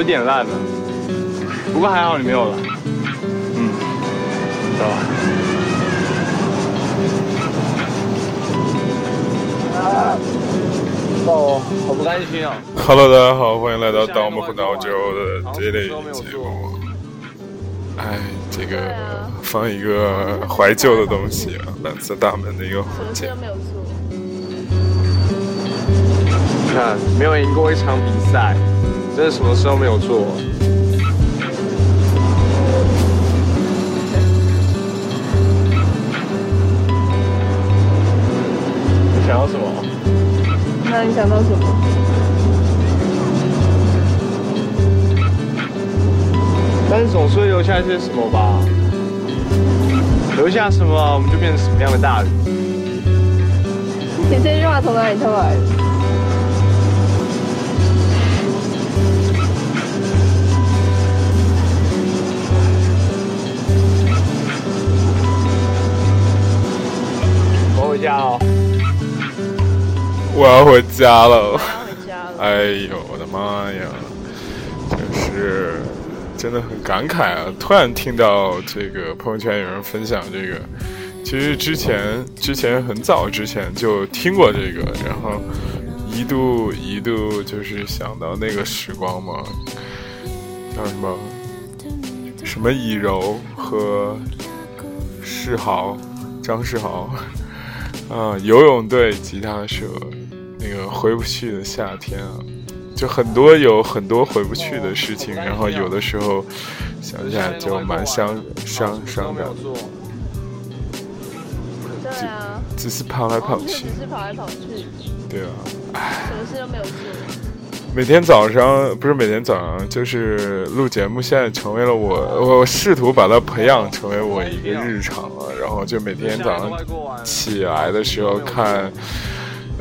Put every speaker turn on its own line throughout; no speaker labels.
有点烂了，不过还好你没有来。嗯，走吧。哦，好不甘心啊
！Hello，大家好，欢迎来到《盗墓和闹钟》的这类节目。哎，这个放一个怀旧的东西啊，蓝色大门的一个环节。
你看，没有赢过一场比赛，真的什么事都没有做。你想要什么？
那你想到什么？
但是总是会留下一些什么吧？留下什么，我们就变成什么样的大人？
你这句话从哪里偷来的？
回家哦。
我要回家了。
我要回家了。
哎呦，我的妈呀！真是。真的很感慨啊！突然听到这个朋友圈有人分享这个，其实之前之前很早之前就听过这个，然后一度一度就是想到那个时光嘛，叫什么什么以柔和世豪张世豪啊，游泳队吉他社那个回不去的夏天啊。就很多有很多回不去的事情，然后有的时候想起来就蛮伤伤伤感。
对啊，
只是跑来跑去。
只是跑来跑去。
对啊，
什么事都没有做。
每天早上不是每天早上，就是录节目，现在成为了我，我试图把它培养成为我一个日常了。然后就每天早上起来的时候看。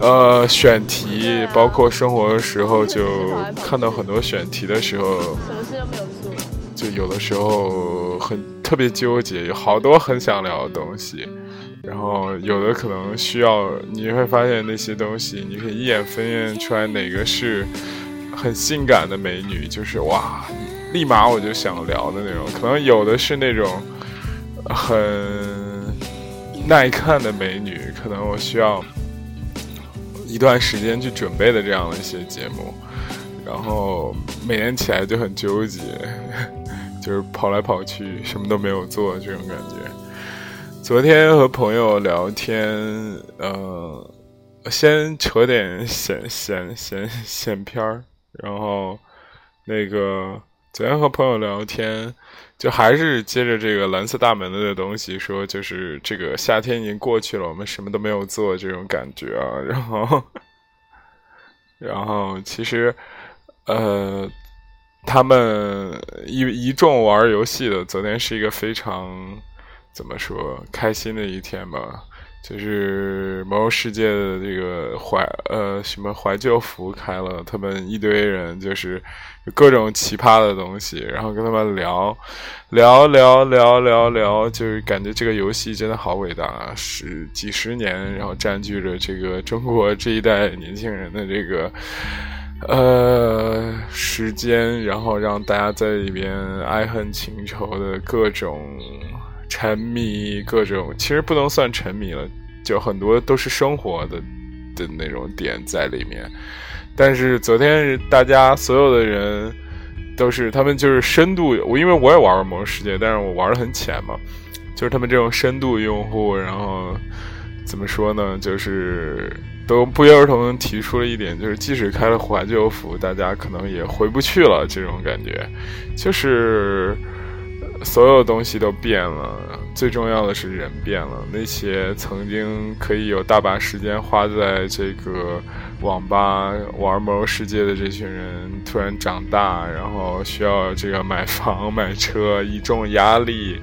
呃，选题包括生活的时候，就看到很多选题的时候，
什么事都没有做，
就有的时候很特别纠结，有好多很想聊的东西，然后有的可能需要，你会发现那些东西，你可以一眼分辨出来哪个是很性感的美女，就是哇，立马我就想聊的那种，可能有的是那种很耐看的美女，可能我需要。一段时间去准备的这样的一些节目，然后每天起来就很纠结，就是跑来跑去，什么都没有做这种感觉。昨天和朋友聊天，呃，先扯点闲闲闲闲篇儿，然后那个昨天和朋友聊天。就还是接着这个蓝色大门的东西说，就是这个夏天已经过去了，我们什么都没有做这种感觉啊。然后，然后其实，呃，他们一一众玩游戏的，昨天是一个非常怎么说开心的一天吧。就是魔兽世界的这个怀呃什么怀旧服开了，他们一堆人就是各种奇葩的东西，然后跟他们聊聊聊聊聊聊，就是感觉这个游戏真的好伟大，是几十年，然后占据着这个中国这一代年轻人的这个呃时间，然后让大家在里边爱恨情仇的各种。沉迷各种，其实不能算沉迷了，就很多都是生活的的那种点在里面。但是昨天大家所有的人都是，他们就是深度，我因为我也玩过魔兽世界，但是我玩的很浅嘛，就是他们这种深度用户，然后怎么说呢，就是都不约而同提出了一点，就是即使开了怀旧服，大家可能也回不去了，这种感觉，就是。所有东西都变了，最重要的是人变了。那些曾经可以有大把时间花在这个网吧玩魔兽世界的这群人，突然长大，然后需要这个买房买车，一众压力，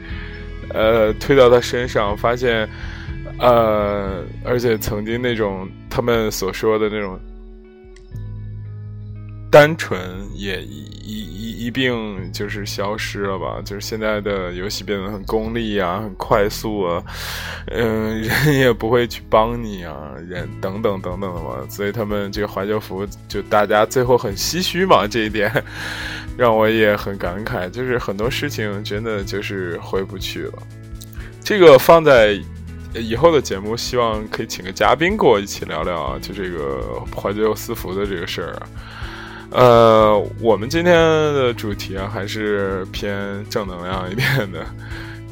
呃，推到他身上，发现，呃，而且曾经那种他们所说的那种。单纯也一一一并就是消失了吧？就是现在的游戏变得很功利啊，很快速啊，嗯，人 也不会去帮你啊，人等等等等的嘛。所以他们这个怀旧服就大家最后很唏嘘嘛，这一点让我也很感慨，就是很多事情真的就是回不去了。这个放在以后的节目，希望可以请个嘉宾跟我一起聊聊啊，就这个怀旧私服的这个事儿。呃，我们今天的主题啊，还是偏正能量一点的。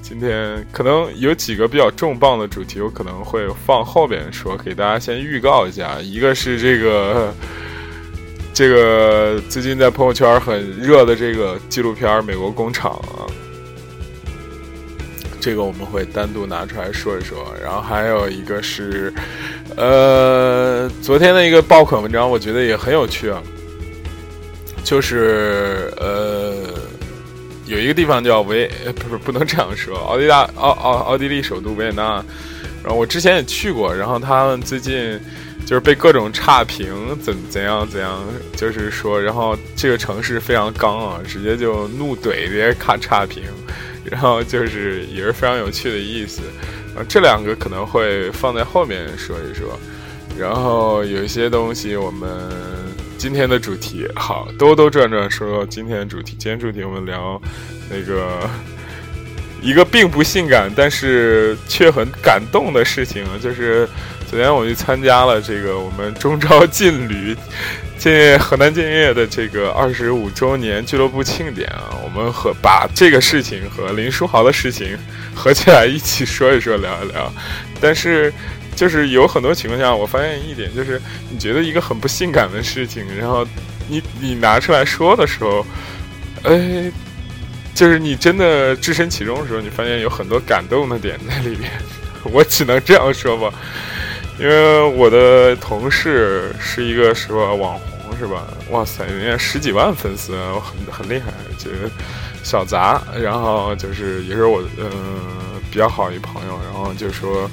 今天可能有几个比较重磅的主题，我可能会放后边说，给大家先预告一下。一个是这个。这个最近在朋友圈很热的这个纪录片《美国工厂》啊，这个我们会单独拿出来说一说。然后还有一个是，呃，昨天的一个爆款文章，我觉得也很有趣啊。就是呃，有一个地方叫维，不是不能这样说，奥地利奥奥奥地利首都维也纳。然后我之前也去过，然后他们最近。就是被各种差评，怎怎样怎样，就是说，然后这个城市非常刚啊，直接就怒怼这些看差评，然后就是也是非常有趣的意思。啊，这两个可能会放在后面说一说，然后有些东西我们今天的主题好兜兜转转说说今天的主题，今天主题我们聊那个 一个并不性感但是却很感动的事情，就是。昨天我去参加了这个我们中招劲旅，建业河南建业的这个二十五周年俱乐部庆典啊，我们和把这个事情和林书豪的事情合起来一起说一说，聊一聊。但是，就是有很多情况下，我发现一点，就是你觉得一个很不性感的事情，然后你你拿出来说的时候，哎，就是你真的置身其中的时候，你发现有很多感动的点在里面。我只能这样说吧。因为我的同事是一个什么网红是吧？哇塞，人家十几万粉丝，很很厉害。就是小杂，然后就是也是我嗯比较好一朋友，然后就说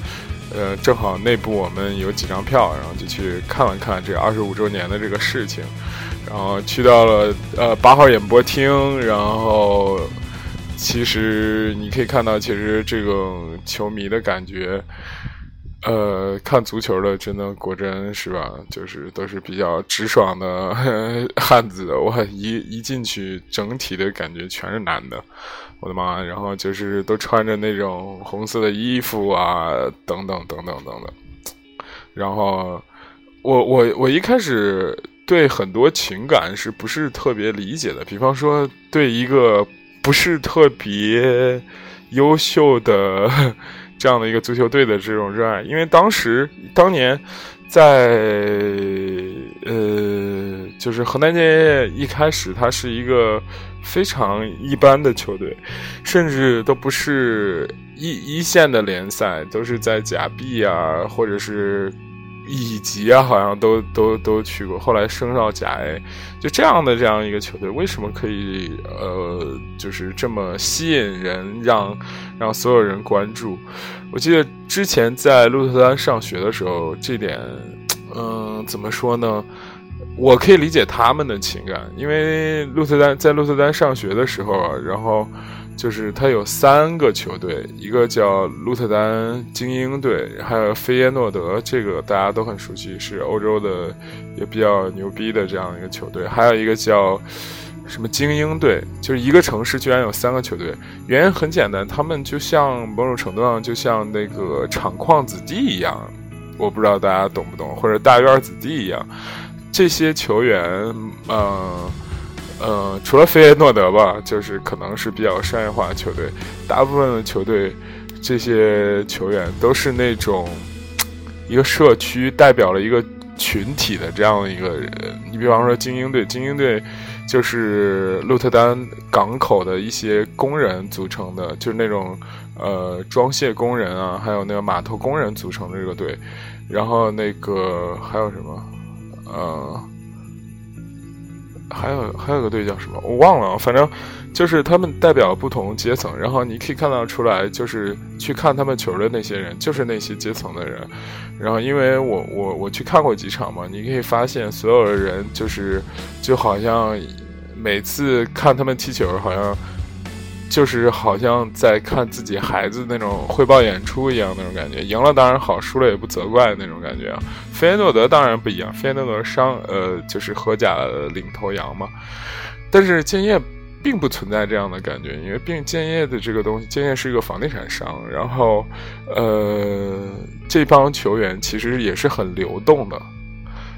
呃正好内部我们有几张票，然后就去看了看这二十五周年的这个事情，然后去到了呃八号演播厅，然后其实你可以看到，其实这种球迷的感觉。呃，看足球的真的果真是吧？就是都是比较直爽的 汉子。我一一进去，整体的感觉全是男的，我的妈！然后就是都穿着那种红色的衣服啊，等等等等等等。然后我我我一开始对很多情感是不是特别理解的？比方说对一个不是特别优秀的。这样的一个足球队的这种热爱，因为当时当年在呃，就是河南建业一开始，它是一个非常一般的球队，甚至都不是一一线的联赛，都是在假 B 啊，或者是。乙级啊，好像都都都去过，后来升到甲 A，就这样的这样一个球队，为什么可以呃，就是这么吸引人，让让所有人关注？我记得之前在鹿特丹上学的时候，这点，嗯，怎么说呢？我可以理解他们的情感，因为鹿特丹在鹿特丹上学的时候，然后。就是他有三个球队，一个叫鹿特丹精英队，还有菲耶诺德，这个大家都很熟悉，是欧洲的也比较牛逼的这样一个球队。还有一个叫什么精英队，就是一个城市居然有三个球队。原因很简单，他们就像某种程度上就像那个厂矿子弟一样，我不知道大家懂不懂，或者大院子弟一样，这些球员，嗯。呃，除了费耶诺德吧，就是可能是比较商业化的球队。大部分的球队，这些球员都是那种一个社区代表了一个群体的这样的一个人。你比方说精英队，精英队就是鹿特丹港口的一些工人组成的，就是那种呃装卸工人啊，还有那个码头工人组成的这个队。然后那个还有什么？呃。还有还有个队叫什么？我忘了，反正就是他们代表不同阶层。然后你可以看到出来，就是去看他们球的那些人，就是那些阶层的人。然后因为我我我去看过几场嘛，你可以发现所有的人就是就好像每次看他们踢球，好像。就是好像在看自己孩子那种汇报演出一样那种感觉，赢了当然好，输了也不责怪那种感觉啊。费耶诺德当然不一样，费耶诺德伤呃就是荷甲领头羊嘛。但是建业并不存在这样的感觉，因为并建业的这个东西，建业是一个房地产商，然后呃，这帮球员其实也是很流动的，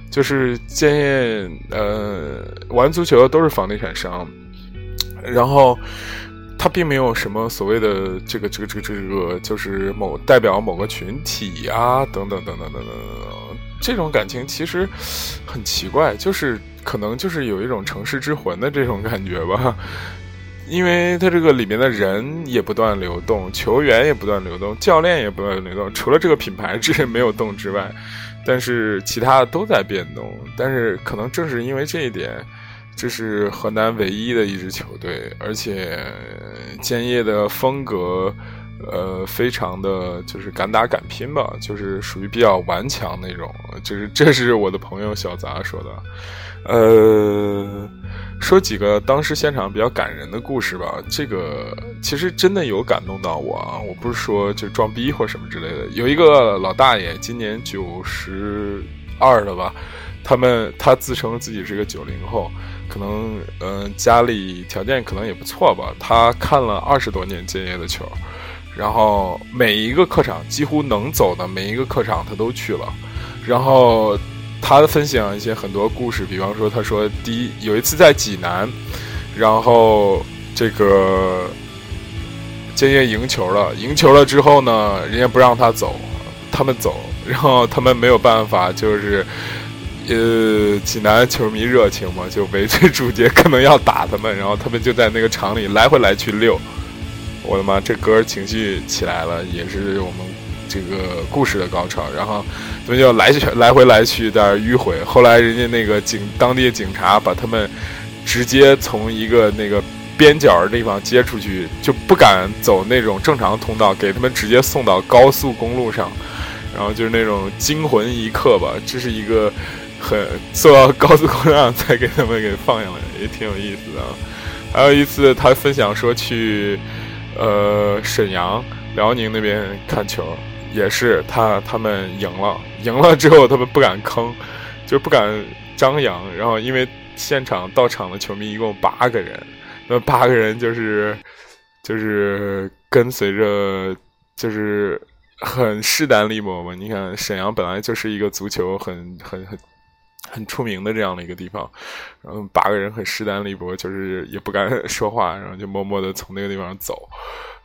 就是建业呃玩足球的都是房地产商，然后。他并没有什么所谓的这个这个这个这个，就是某代表某个群体啊，等等等等等等等，这种感情其实很奇怪，就是可能就是有一种城市之魂的这种感觉吧，因为他这个里面的人也不断流动，球员也不断流动，教练也不断流动，除了这个品牌之没有动之外，但是其他的都在变动，但是可能正是因为这一点。这是河南唯一的一支球队，而且建业的风格，呃，非常的就是敢打敢拼吧，就是属于比较顽强那种。就是这是我的朋友小杂说的。呃，说几个当时现场比较感人的故事吧。这个其实真的有感动到我啊！我不是说就装逼或什么之类的。有一个老大爷，今年九十二了吧？他们他自称自己是个九零后。可能嗯，家里条件可能也不错吧。他看了二十多年建业的球，然后每一个客场几乎能走的每一个客场他都去了。然后他分享一些很多故事，比方说他说第一有一次在济南，然后这个建业赢球了，赢球了之后呢，人家不让他走，他们走，然后他们没有办法，就是。呃，济南球迷热情嘛，就围追逐节，可能要打他们，然后他们就在那个场里来回来去溜。我的妈，这歌情绪起来了，也是我们这个故事的高潮。然后他们就来去来回来去在迂回。后来人家那个警当地警察把他们直接从一个那个边角的地方接出去，就不敢走那种正常通道，给他们直接送到高速公路上，然后就是那种惊魂一刻吧。这是一个。很坐到高速公路上再给他们给放下来，也挺有意思的。还有一次，他分享说去，呃，沈阳、辽宁那边看球，也是他他们赢了，赢了之后他们不敢吭，就不敢张扬。然后因为现场到场的球迷一共八个人，那八个人就是就是跟随着，就是很势单力薄嘛。你看沈阳本来就是一个足球很很很。很出名的这样的一个地方，然后八个人很势单力薄，就是也不敢 说话，然后就默默的从那个地方走，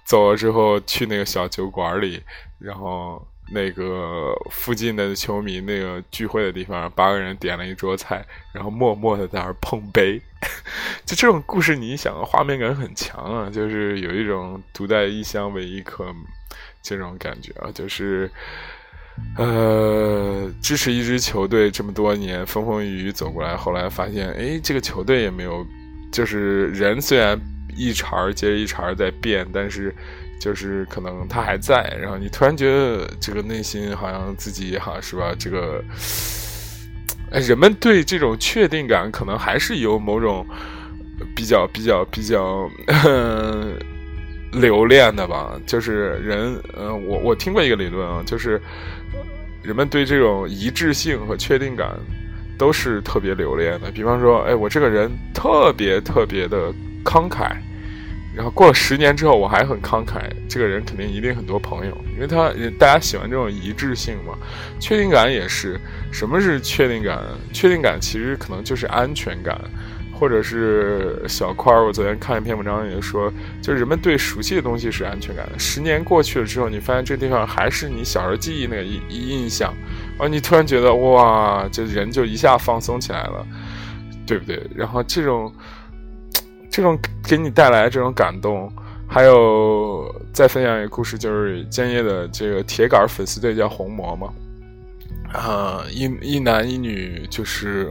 走了之后去那个小酒馆里，然后那个附近的球迷那个聚会的地方，八个人点了一桌菜，然后默默的在那儿碰杯，就这种故事，你想，画面感很强啊，就是有一种独在异乡为异客这种感觉啊，就是。呃，支持一支球队这么多年，风风雨雨走过来，后来发现，哎，这个球队也没有，就是人虽然一茬接着一茬在变，但是就是可能他还在。然后你突然觉得这个内心好像自己哈是吧？这个，人们对这种确定感可能还是有某种比较比较比较留恋的吧。就是人，嗯，我我听过一个理论啊，就是。人们对这种一致性和确定感都是特别留恋的。比方说，哎，我这个人特别特别的慷慨，然后过了十年之后我还很慷慨，这个人肯定一定很多朋友，因为他大家喜欢这种一致性嘛。确定感也是，什么是确定感？确定感其实可能就是安全感。或者是小块儿，我昨天看一篇文章也说，就是人们对熟悉的东西是安全感。十年过去了之后，你发现这地方还是你小时候记忆那个印印象，啊，你突然觉得哇，这人就一下放松起来了，对不对？然后这种这种给你带来这种感动，还有再分享一个故事，就是建业的这个铁杆粉丝队叫红魔嘛，啊，一一男一女就是。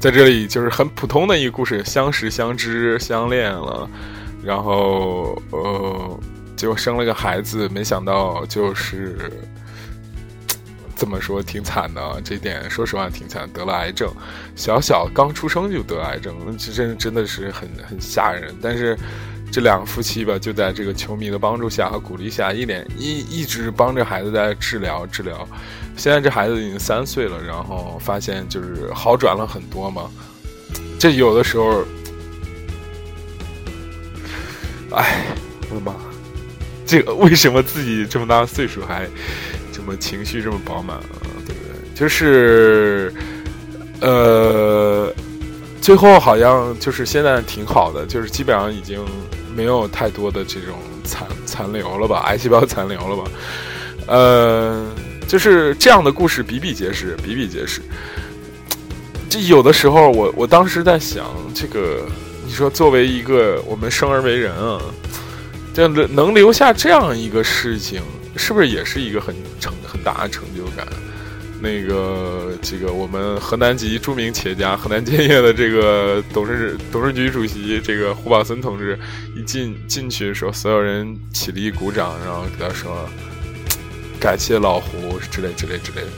在这里就是很普通的一个故事，相识、相知、相恋了，然后呃，就生了个孩子，没想到就是怎么说挺惨的，这点说实话挺惨，得了癌症，小小刚出生就得癌症，这真真的是很很吓人，但是。这两个夫妻吧，就在这个球迷的帮助下和鼓励下，一连一一直帮着孩子在治疗治疗。现在这孩子已经三岁了，然后发现就是好转了很多嘛。这有的时候，哎，我的妈！这个为什么自己这么大岁数还这么情绪这么饱满啊？对不对？就是呃，最后好像就是现在挺好的，就是基本上已经没有太多的这种残残留了吧，癌细胞残留了吧？呃，就是这样的故事比比皆是，比比皆是。这有的时候，我我当时在想，这个你说作为一个我们生而为人啊。这样的能留下这样一个事情，是不是也是一个很成很大的成就感？那个，这个我们河南籍著名企业家、河南建业的这个董事董事局主席这个胡宝森同志一进进去的时候，所有人起立鼓掌，然后给他说感谢老胡之类之类之类的。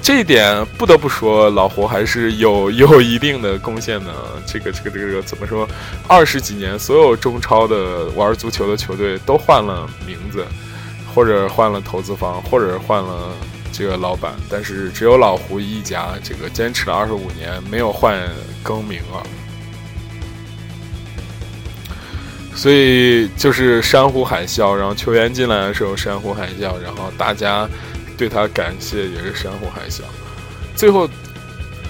这一点不得不说，老胡还是有有一定的贡献的。这个这个这个怎么说？二十几年，所有中超的玩足球的球队都换了名字，或者换了投资方，或者换了这个老板，但是只有老胡一家，这个坚持了二十五年，没有换更名啊。所以就是山呼海啸，然后球员进来的时候山呼海啸，然后大家。对他感谢也是山呼海啸，最后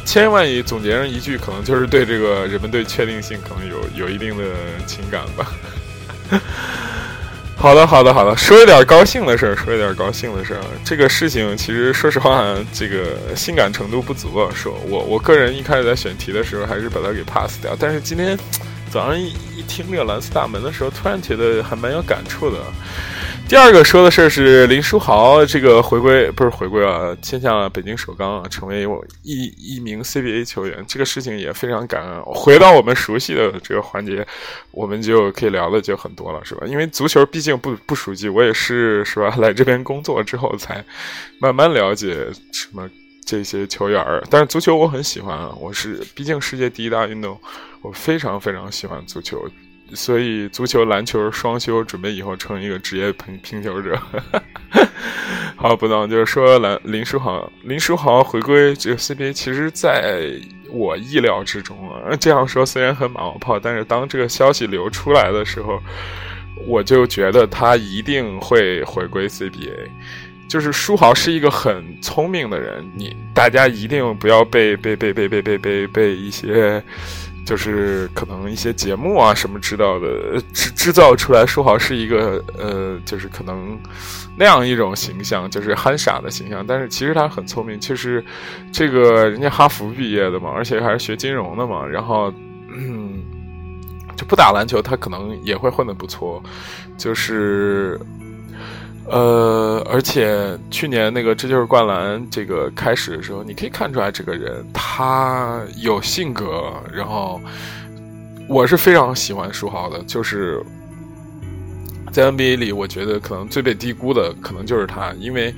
千万语总结上一句，可能就是对这个人们对确定性可能有有一定的情感吧。好的，好的，好的，说一点高兴的事儿，说一点高兴的事儿。这个事情其实说实话，这个性感程度不足啊。说我我个人一开始在选题的时候，还是把它给 pass 掉。但是今天早上一一听这个蓝色大门的时候，突然觉得还蛮有感触的。第二个说的事儿是林书豪这个回归，不是回归啊，签下了北京首钢啊，成为我一一名 CBA 球员，这个事情也非常感恩。回到我们熟悉的这个环节，我们就可以聊的就很多了，是吧？因为足球毕竟不不熟悉，我也是是吧？来这边工作之后才慢慢了解什么这些球员儿。但是足球我很喜欢啊，我是毕竟世界第一大运动，我非常非常喜欢足球。所以，足球、篮球双修，准备以后成一个职业评评球者。好，不能就是说，蓝林书豪，林书豪回归这个 CBA，其实在我意料之中啊。这样说虽然很马后炮，但是当这个消息流出来的时候，我就觉得他一定会回归 CBA。就是书豪是一个很聪明的人，你大家一定不要被被被被被被被被一些。就是可能一些节目啊什么知道的制制造出来说好是一个呃，就是可能那样一种形象，就是憨傻的形象。但是其实他很聪明，其实这个人家哈佛毕业的嘛，而且还是学金融的嘛，然后嗯，就不打篮球，他可能也会混得不错，就是。呃，而且去年那个《这就是灌篮》这个开始的时候，你可以看出来这个人他有性格，然后我是非常喜欢书豪的，就是在 NBA 里，我觉得可能最被低估的可能就是他，因为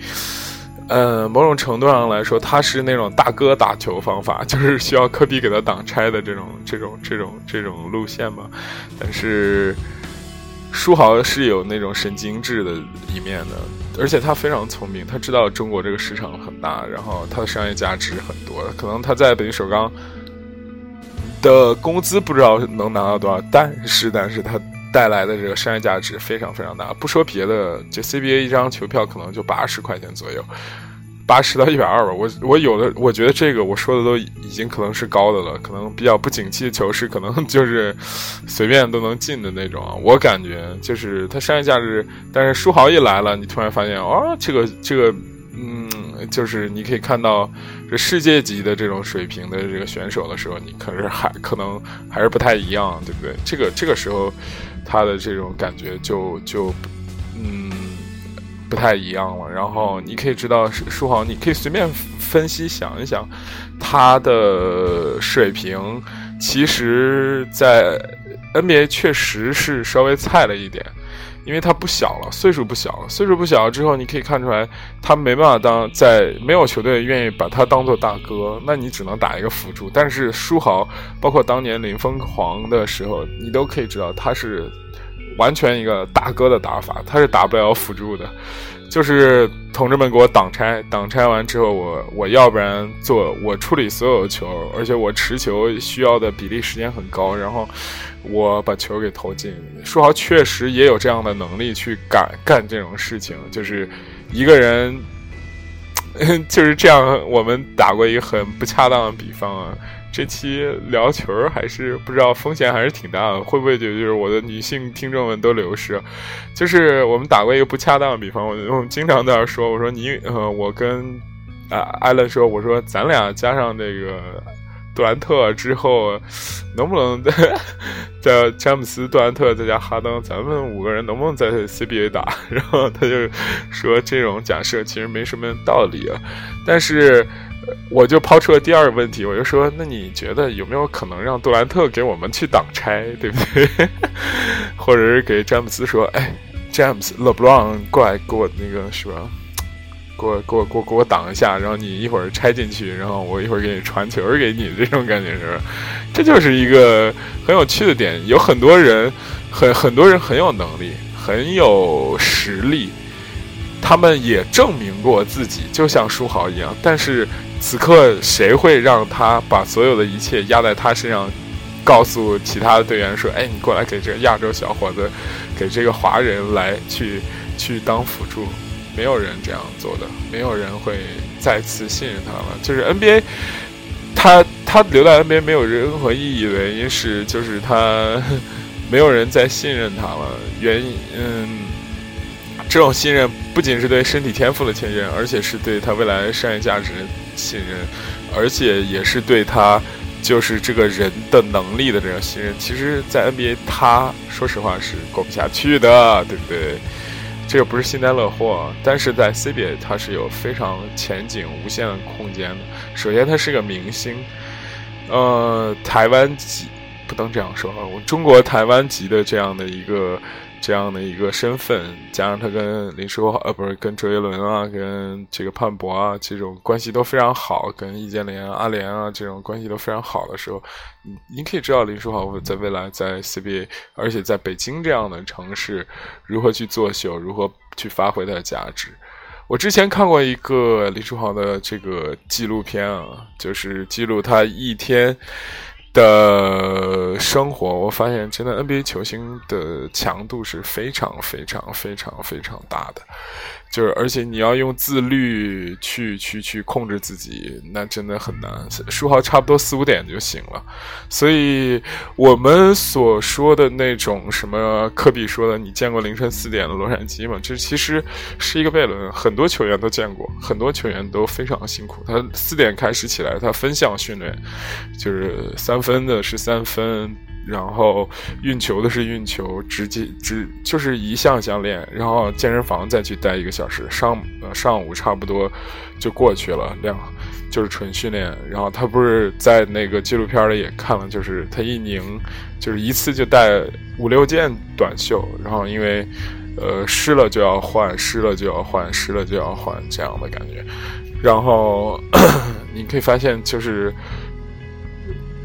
呃，某种程度上来说，他是那种大哥打球方法，就是需要科比给他挡拆的这种这种这种这种路线嘛，但是。书豪是有那种神经质的一面的，而且他非常聪明，他知道中国这个市场很大，然后他的商业价值很多。可能他在北京首钢的工资不知道能拿到多少，但是但是他带来的这个商业价值非常非常大。不说别的，这 CBA 一张球票可能就八十块钱左右。八十到一百二吧，我我有的，我觉得这个我说的都已经可能是高的了，可能比较不景气的球是，可能 就是随便都能进的那种啊。我感觉就是它商业价值，但是书豪一来了，你突然发现哦，这个这个，嗯，就是你可以看到这世界级的这种水平的这个选手的时候，你可是还可能还是不太一样，对不对？这个这个时候他的这种感觉就就嗯。不太一样了，然后你可以知道，书豪，你可以随便分析想一想，他的水平，其实，在 NBA 确实是稍微菜了一点，因为他不小了，岁数不小了，岁数不小了之后，你可以看出来，他没办法当在没有球队愿意把他当做大哥，那你只能打一个辅助。但是书豪，包括当年林疯狂的时候，你都可以知道他是。完全一个大哥的打法，他是打不了辅助的。就是同志们给我挡拆，挡拆完之后，我我要不然做我处理所有球，而且我持球需要的比例时间很高，然后我把球给投进。书豪确实也有这样的能力去干干这种事情，就是一个人 就是这样。我们打过一个很不恰当的比方啊。这期聊球还是不知道风险还是挺大的，会不会就就是我的女性听众们都流失？就是我们打过一个不恰当的比方，我我们经常在那说，我说你呃，我跟啊艾伦说，我说咱俩加上那个杜兰特之后，能不能在詹姆斯、杜兰特再加哈登，咱们五个人能不能在 CBA 打？然后他就说这种假设其实没什么道理啊，但是。我就抛出了第二个问题，我就说，那你觉得有没有可能让杜兰特给我们去挡拆，对不对？或者是给詹姆斯说，哎，詹姆斯、勒布朗过来给我那个是吧？给我、给我、给我、给我挡一下，然后你一会儿拆进去，然后我一会儿给你传球给你，这种感觉是吧？这就是一个很有趣的点。有很多人，很很多人很有能力，很有实力，他们也证明过自己，就像书豪一样，但是。此刻谁会让他把所有的一切压在他身上，告诉其他的队员说：“哎，你过来给这个亚洲小伙子，给这个华人来去去当辅助。”没有人这样做的，没有人会再次信任他了。就是 NBA，他他留在 NBA 没有任何意义原因是，就是他没有人再信任他了。原因嗯。这种信任不仅是对身体天赋的信任，而且是对他未来商业价值的信任，而且也是对他就是这个人的能力的这种信任。其实，在 NBA，他说实话是过不下去的，对不对？这个不是幸灾乐祸，但是在 CBA，他是有非常前景无限的空间的。首先，他是个明星，呃，台湾籍不能这样说啊，我中国台湾籍的这样的一个。这样的一个身份，加上他跟林书豪，呃，不是跟周杰伦啊，跟这个潘博啊，这种关系都非常好，跟易建联、阿联啊这种关系都非常好的时候，你可以知道林书豪在未来在 CBA，而且在北京这样的城市，如何去作秀，如何去发挥他的价值。我之前看过一个林书豪的这个纪录片啊，就是记录他一天。的生活，我发现真的 NBA 球星的强度是非常非常非常非常大的。就是，而且你要用自律去去去控制自己，那真的很难。书豪差不多四五点就醒了，所以我们所说的那种什么科比说的“你见过凌晨四点的洛杉矶吗？”这其实是一个悖论。很多球员都见过，很多球员都非常辛苦。他四点开始起来，他分项训练，就是三分的是三分。然后运球的是运球，直接直就是一项项练，然后健身房再去待一个小时，上上午差不多就过去了，两就是纯训练。然后他不是在那个纪录片里也看了，就是他一拧，就是一次就带五六件短袖，然后因为呃湿了就要换，湿了就要换，湿了就要换这样的感觉。然后 你可以发现，就是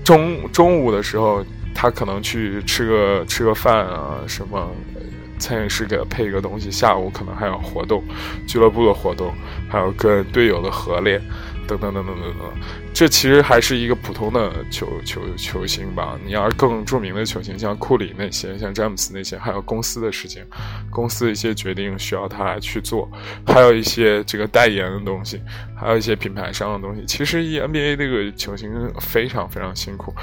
中中午的时候。他可能去吃个吃个饭啊，什么餐饮师给他配一个东西。下午可能还有活动，俱乐部的活动，还有跟队友的合练，等等等等等等。这其实还是一个普通的球球球星吧。你要是更著名的球星，像库里那些，像詹姆斯那些，还有公司的事情，公司的一些决定需要他去做，还有一些这个代言的东西，还有一些品牌商的东西。其实以 NBA 这个球星非常非常辛苦。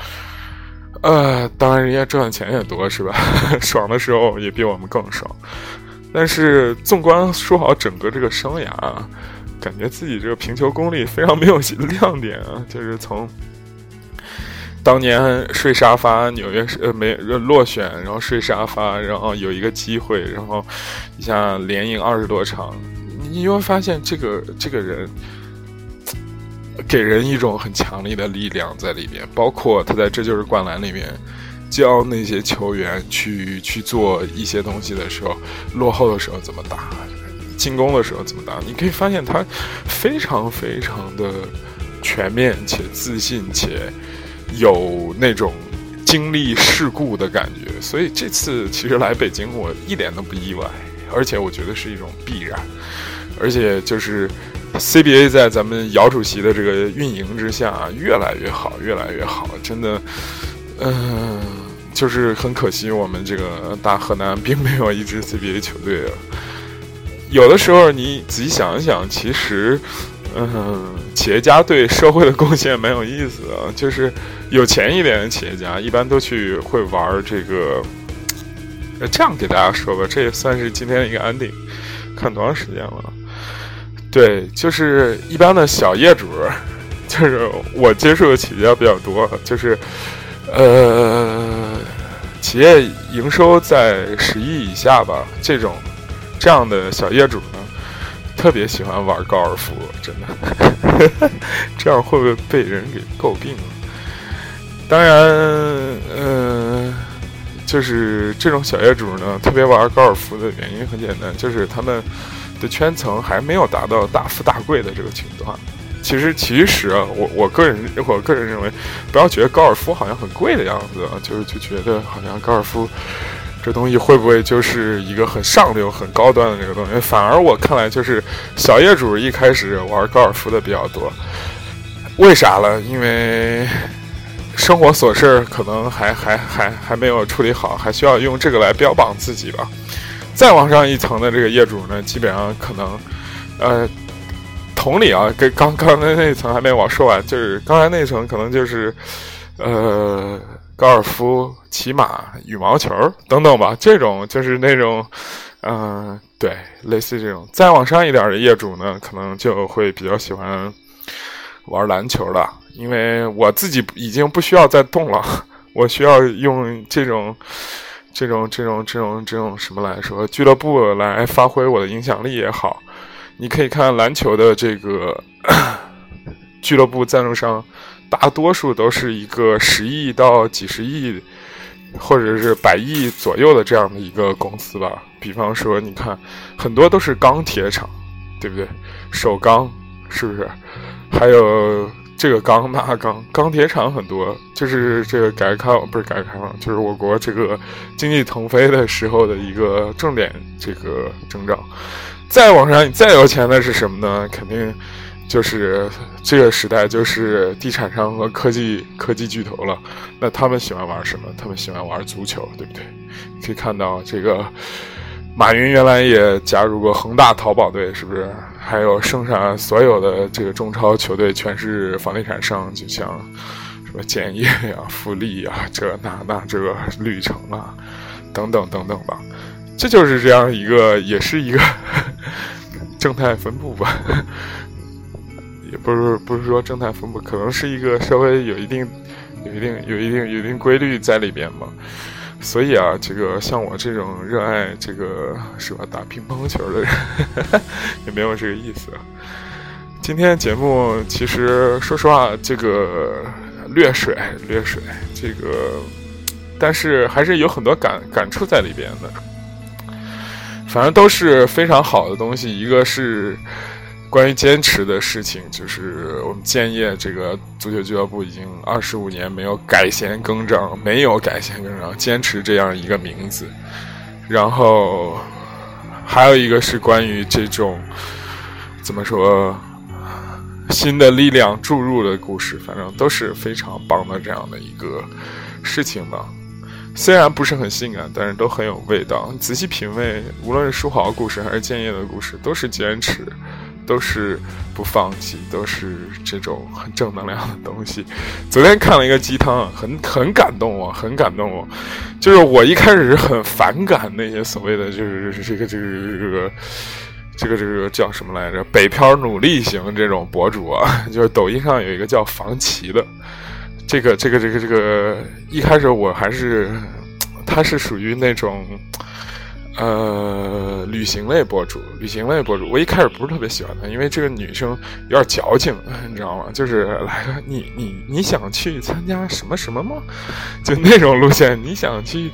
呃，当然，人家赚的钱也多，是吧？爽的时候也比我们更爽。但是，纵观说好整个这个生涯啊，感觉自己这个评球功力非常没有 亮点啊。就是从当年睡沙发，纽约呃没落选，然后睡沙发，然后有一个机会，然后一下连赢二十多场，你就会发现这个这个人。给人一种很强力的力量在里边，包括他在这就是灌篮里面教那些球员去去做一些东西的时候，落后的时候怎么打，进攻的时候怎么打，你可以发现他非常非常的全面且自信且有那种经历事故的感觉。所以这次其实来北京，我一点都不意外，而且我觉得是一种必然。而且就是 CBA 在咱们姚主席的这个运营之下，越来越好，越来越好，真的，嗯，就是很可惜，我们这个大河南并没有一支 CBA 球队啊。有的时候你仔细想一想，其实，嗯，企业家对社会的贡献蛮有意思的。就是有钱一点的企业家，一般都去会玩这个。这样给大家说吧，这也算是今天的一个安定。看多长时间了？对，就是一般的小业主，就是我接触的企业比较多，就是呃，企业营收在十亿以下吧，这种。这样的小业主呢，特别喜欢玩高尔夫，真的，这样会不会被人给诟病？当然，嗯，就是这种小业主呢，特别玩高尔夫的原因很简单，就是他们的圈层还没有达到大富大贵的这个情况。其实，其实，我我个人我个人认为，不要觉得高尔夫好像很贵的样子，就是就觉得好像高尔夫。这东西会不会就是一个很上流、很高端的这个东西？反而我看来就是小业主一开始玩高尔夫的比较多，为啥呢？因为生活琐事可能还还还还没有处理好，还需要用这个来标榜自己吧。再往上一层的这个业主呢，基本上可能，呃，同理啊，跟刚刚才那层还没往说完，就是刚才那层可能就是，呃。高尔夫、骑马、羽毛球等等吧，这种就是那种，嗯，对，类似这种。再往上一点的业主呢，可能就会比较喜欢玩篮球了，因为我自己已经不需要再动了，我需要用这种、这种、这种、这种、这种什么来说，俱乐部来发挥我的影响力也好。你可以看篮球的这个俱乐部赞助商。大多数都是一个十亿到几十亿，或者是百亿左右的这样的一个公司吧。比方说，你看，很多都是钢铁厂，对不对？首钢是不是？还有这个钢那钢，钢铁厂很多，就是这个改革开放不是改革开放，就是我国这个经济腾飞的时候的一个重点这个征兆。再往上，再有钱的是什么呢？肯定。就是这个时代，就是地产商和科技科技巨头了。那他们喜欢玩什么？他们喜欢玩足球，对不对？可以看到，这个马云原来也加入过恒大淘宝队，是不是？还有剩下所有的这个中超球队，全是房地产商，就像什么建业呀、富力呀，这那那这个绿城啊，等等等等吧。这就是这样一个，也是一个 正态分布吧。也不是不是说正态分布，可能是一个稍微有一定、有一定、有一定、有一定规律在里边吧。所以啊，这个像我这种热爱这个是吧打乒乓球的人，也没有这个意思。今天节目其实说实话，这个略水略水，这个但是还是有很多感感触在里边的。反正都是非常好的东西，一个是。关于坚持的事情，就是我们建业这个足球俱乐部已经二十五年没有改弦更张，没有改弦更张，坚持这样一个名字。然后还有一个是关于这种怎么说新的力量注入的故事，反正都是非常棒的这样的一个事情吧。虽然不是很性感，但是都很有味道。仔细品味，无论是书豪故事还是建业的故事，都是坚持。都是不放弃，都是这种很正能量的东西。昨天看了一个鸡汤，很很感动我，很感动我。就是我一开始是很反感那些所谓的，就是这个这个这个这个这个叫什么来着？北漂努力型这种博主啊，就是抖音上有一个叫房琪的，这个这个这个这个，一开始我还是他是属于那种。呃，旅行类博主，旅行类博主，我一开始不是特别喜欢她，因为这个女生有点矫情，你知道吗？就是来了，你你你想去参加什么什么吗？就那种路线，你想去，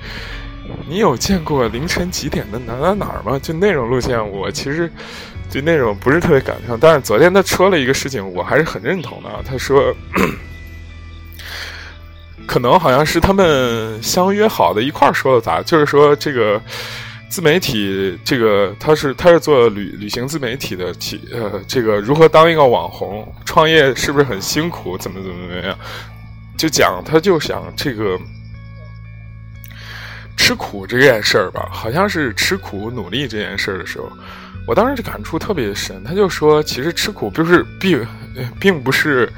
你有见过凌晨几点的哪哪哪儿吗？就那种路线，我其实对那种不是特别感兴趣。但是昨天她说了一个事情，我还是很认同的。她说。可能好像是他们相约好的一块儿说的咋，就是说这个自媒体，这个他是他是做旅旅行自媒体的，体呃，这个如何当一个网红，创业是不是很辛苦，怎么怎么怎么样，就讲他就想这个吃苦这件事儿吧，好像是吃苦努力这件事儿的时候，我当时就感触特别深。他就说，其实吃苦不是并并不是，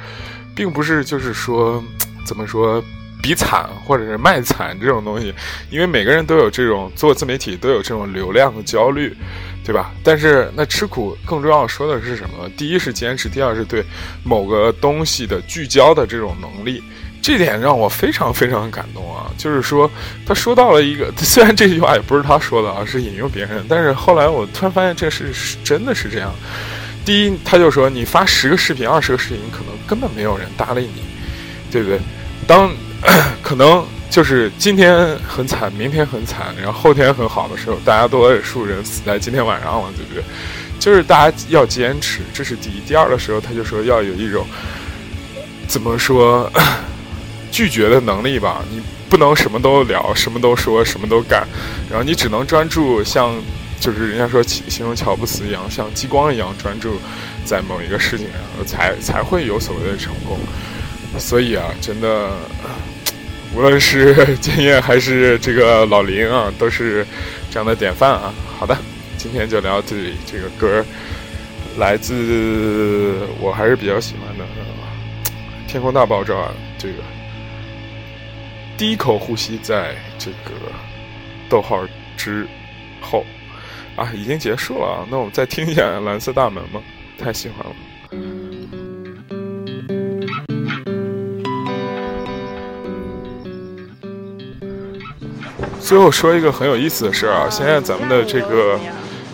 并不是就是说怎么说。比惨或者是卖惨这种东西，因为每个人都有这种做自媒体都有这种流量的焦虑，对吧？但是那吃苦更重要说的是什么？第一是坚持，第二是对某个东西的聚焦的这种能力，这点让我非常非常感动啊！就是说他说到了一个，虽然这句话也不是他说的啊，是引用别人，但是后来我突然发现这事是真的是这样。第一，他就说你发十个视频、二十个视频，可能根本没有人搭理你，对不对？当 可能就是今天很惨，明天很惨，然后后天很好的时候，大家都数人死在今天晚上了，对不对？就是大家要坚持，这是第一。第二的时候，他就说要有一种怎么说 拒绝的能力吧，你不能什么都聊，什么都说，什么都干，然后你只能专注，像就是人家说形容乔布斯一样，像激光一样专注在某一个事情上，才才会有所谓的成功。所以啊，真的。无论是建业还是这个老林啊，都是这样的典范啊。好的，今天就聊到这里。这个歌来自我还是比较喜欢的《天空大爆炸》。这个第一口呼吸在这个逗号之后啊，已经结束了。那我们再听一下《蓝色大门》吗？太喜欢了。最后说一个很有意思的事儿啊，现在咱们的这个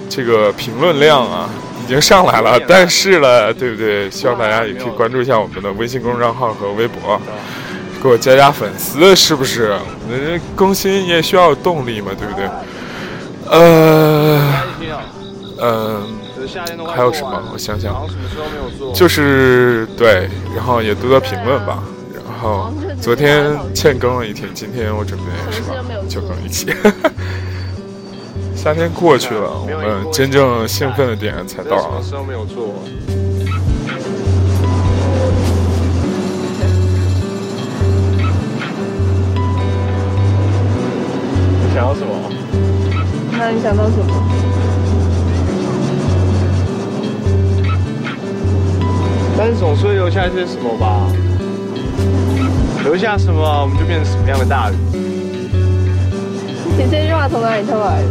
这个评论量啊已经上来了，但是了，对不对？希望大家也可以关注一下我们的微信公众账号和微博，给我加加粉丝，是不是？那更新也需要动力嘛，对不对？呃，嗯，还有什么？我想想，就是对，然后也多多评论吧。哦，昨天欠更了一天，今天我准备是吧，就更一期。夏天过去了，我们真正兴奋的点才到。
什么？事都没有做。你想要什么？
那你想到什么？
但是总是会留下一些什么？吧。留下什么，我们就变成什么样的大人。
你这句话从哪里偷来的？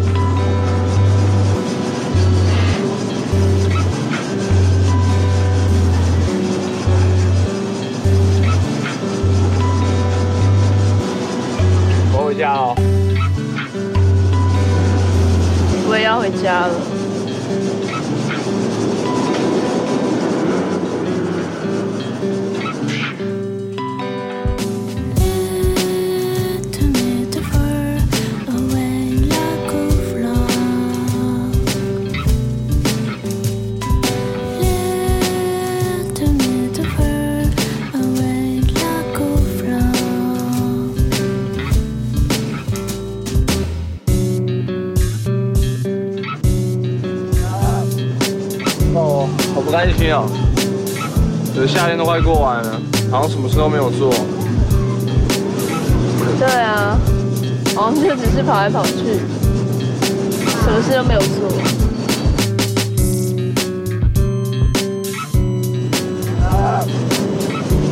我回家哦。
我也要回家了。
担心啊！这夏天都快过完了，好像什么事都没有做。
对啊，好像就只是跑来跑去，什么事都没有做。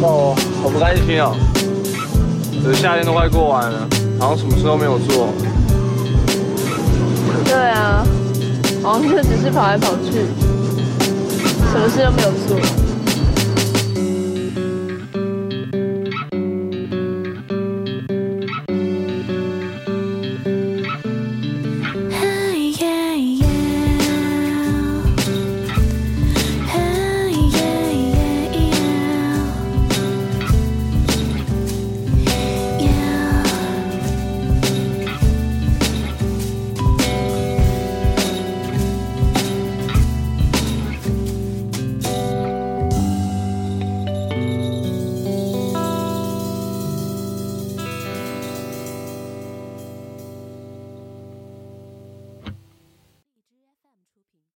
哦，好不甘心啊！这夏天都快过完了，好像什么事都没有做。
对啊，好像就只是跑来跑去。什么事都没有做。